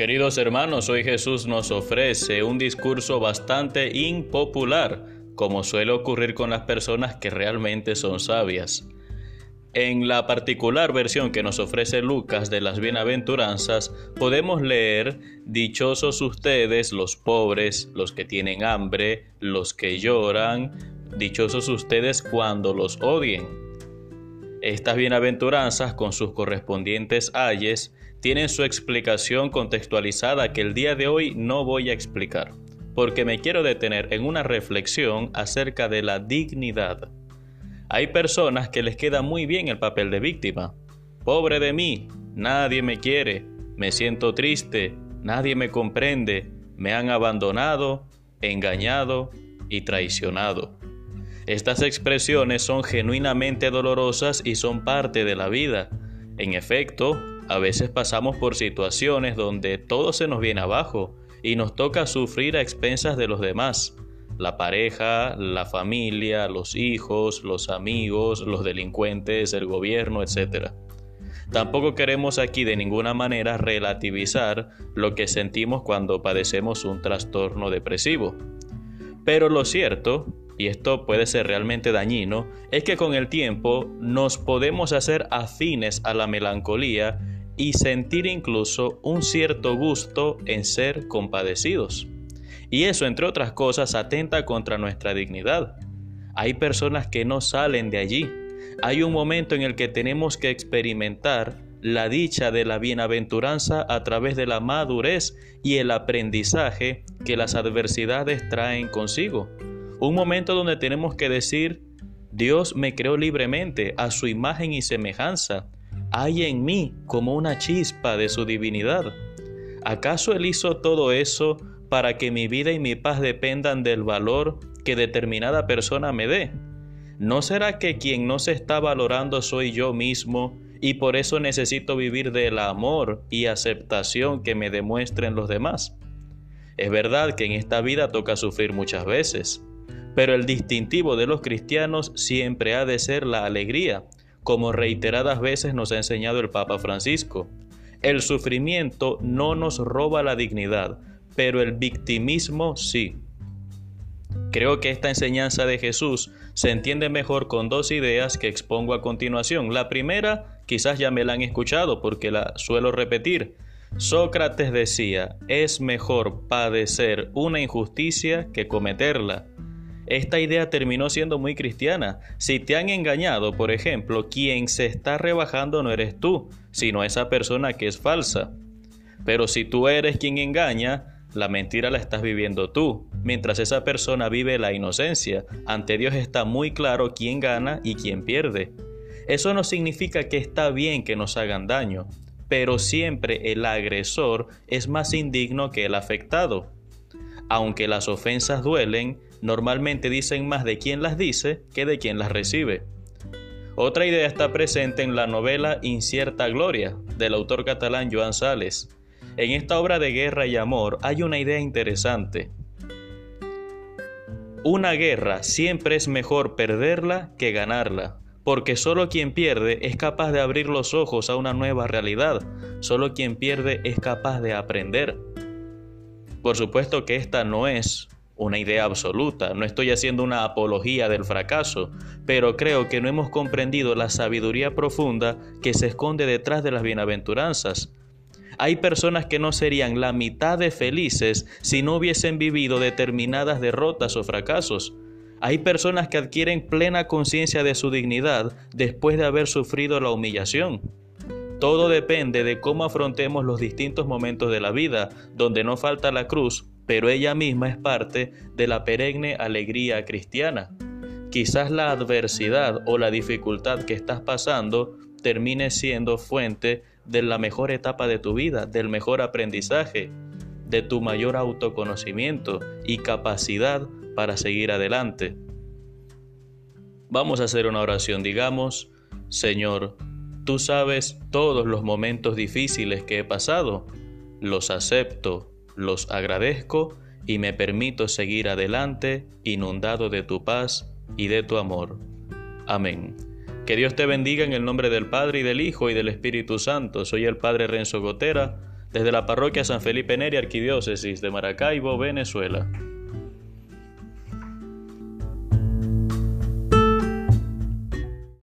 Queridos hermanos, hoy Jesús nos ofrece un discurso bastante impopular, como suele ocurrir con las personas que realmente son sabias. En la particular versión que nos ofrece Lucas de las bienaventuranzas, podemos leer, Dichosos ustedes los pobres, los que tienen hambre, los que lloran, dichosos ustedes cuando los odien. Estas bienaventuranzas, con sus correspondientes ayes, tienen su explicación contextualizada que el día de hoy no voy a explicar, porque me quiero detener en una reflexión acerca de la dignidad. Hay personas que les queda muy bien el papel de víctima. Pobre de mí, nadie me quiere, me siento triste, nadie me comprende, me han abandonado, engañado y traicionado. Estas expresiones son genuinamente dolorosas y son parte de la vida. En efecto, a veces pasamos por situaciones donde todo se nos viene abajo y nos toca sufrir a expensas de los demás. La pareja, la familia, los hijos, los amigos, los delincuentes, el gobierno, etc. Tampoco queremos aquí de ninguna manera relativizar lo que sentimos cuando padecemos un trastorno depresivo. Pero lo cierto, y esto puede ser realmente dañino, es que con el tiempo nos podemos hacer afines a la melancolía y sentir incluso un cierto gusto en ser compadecidos. Y eso, entre otras cosas, atenta contra nuestra dignidad. Hay personas que no salen de allí. Hay un momento en el que tenemos que experimentar la dicha de la bienaventuranza a través de la madurez y el aprendizaje que las adversidades traen consigo. Un momento donde tenemos que decir, Dios me creó libremente a su imagen y semejanza hay en mí como una chispa de su divinidad. ¿Acaso Él hizo todo eso para que mi vida y mi paz dependan del valor que determinada persona me dé? ¿No será que quien no se está valorando soy yo mismo y por eso necesito vivir del amor y aceptación que me demuestren los demás? Es verdad que en esta vida toca sufrir muchas veces, pero el distintivo de los cristianos siempre ha de ser la alegría, como reiteradas veces nos ha enseñado el Papa Francisco. El sufrimiento no nos roba la dignidad, pero el victimismo sí. Creo que esta enseñanza de Jesús se entiende mejor con dos ideas que expongo a continuación. La primera, quizás ya me la han escuchado porque la suelo repetir. Sócrates decía, es mejor padecer una injusticia que cometerla esta idea terminó siendo muy cristiana. Si te han engañado, por ejemplo, quien se está rebajando no eres tú, sino esa persona que es falsa. Pero si tú eres quien engaña, la mentira la estás viviendo tú, mientras esa persona vive la inocencia. Ante Dios está muy claro quién gana y quién pierde. Eso no significa que está bien que nos hagan daño, pero siempre el agresor es más indigno que el afectado. Aunque las ofensas duelen, normalmente dicen más de quien las dice que de quien las recibe. Otra idea está presente en la novela Incierta Gloria, del autor catalán Joan Sales. En esta obra de guerra y amor hay una idea interesante. Una guerra siempre es mejor perderla que ganarla, porque solo quien pierde es capaz de abrir los ojos a una nueva realidad, solo quien pierde es capaz de aprender. Por supuesto que esta no es una idea absoluta, no estoy haciendo una apología del fracaso, pero creo que no hemos comprendido la sabiduría profunda que se esconde detrás de las bienaventuranzas. Hay personas que no serían la mitad de felices si no hubiesen vivido determinadas derrotas o fracasos. Hay personas que adquieren plena conciencia de su dignidad después de haber sufrido la humillación. Todo depende de cómo afrontemos los distintos momentos de la vida, donde no falta la cruz pero ella misma es parte de la perenne alegría cristiana. Quizás la adversidad o la dificultad que estás pasando termine siendo fuente de la mejor etapa de tu vida, del mejor aprendizaje, de tu mayor autoconocimiento y capacidad para seguir adelante. Vamos a hacer una oración, digamos, Señor, tú sabes todos los momentos difíciles que he pasado, los acepto, los agradezco y me permito seguir adelante inundado de tu paz y de tu amor. Amén. Que Dios te bendiga en el nombre del Padre y del Hijo y del Espíritu Santo. Soy el Padre Renzo Gotera. desde la parroquia San Felipe Neri, Arquidiócesis de Maracaibo, Venezuela.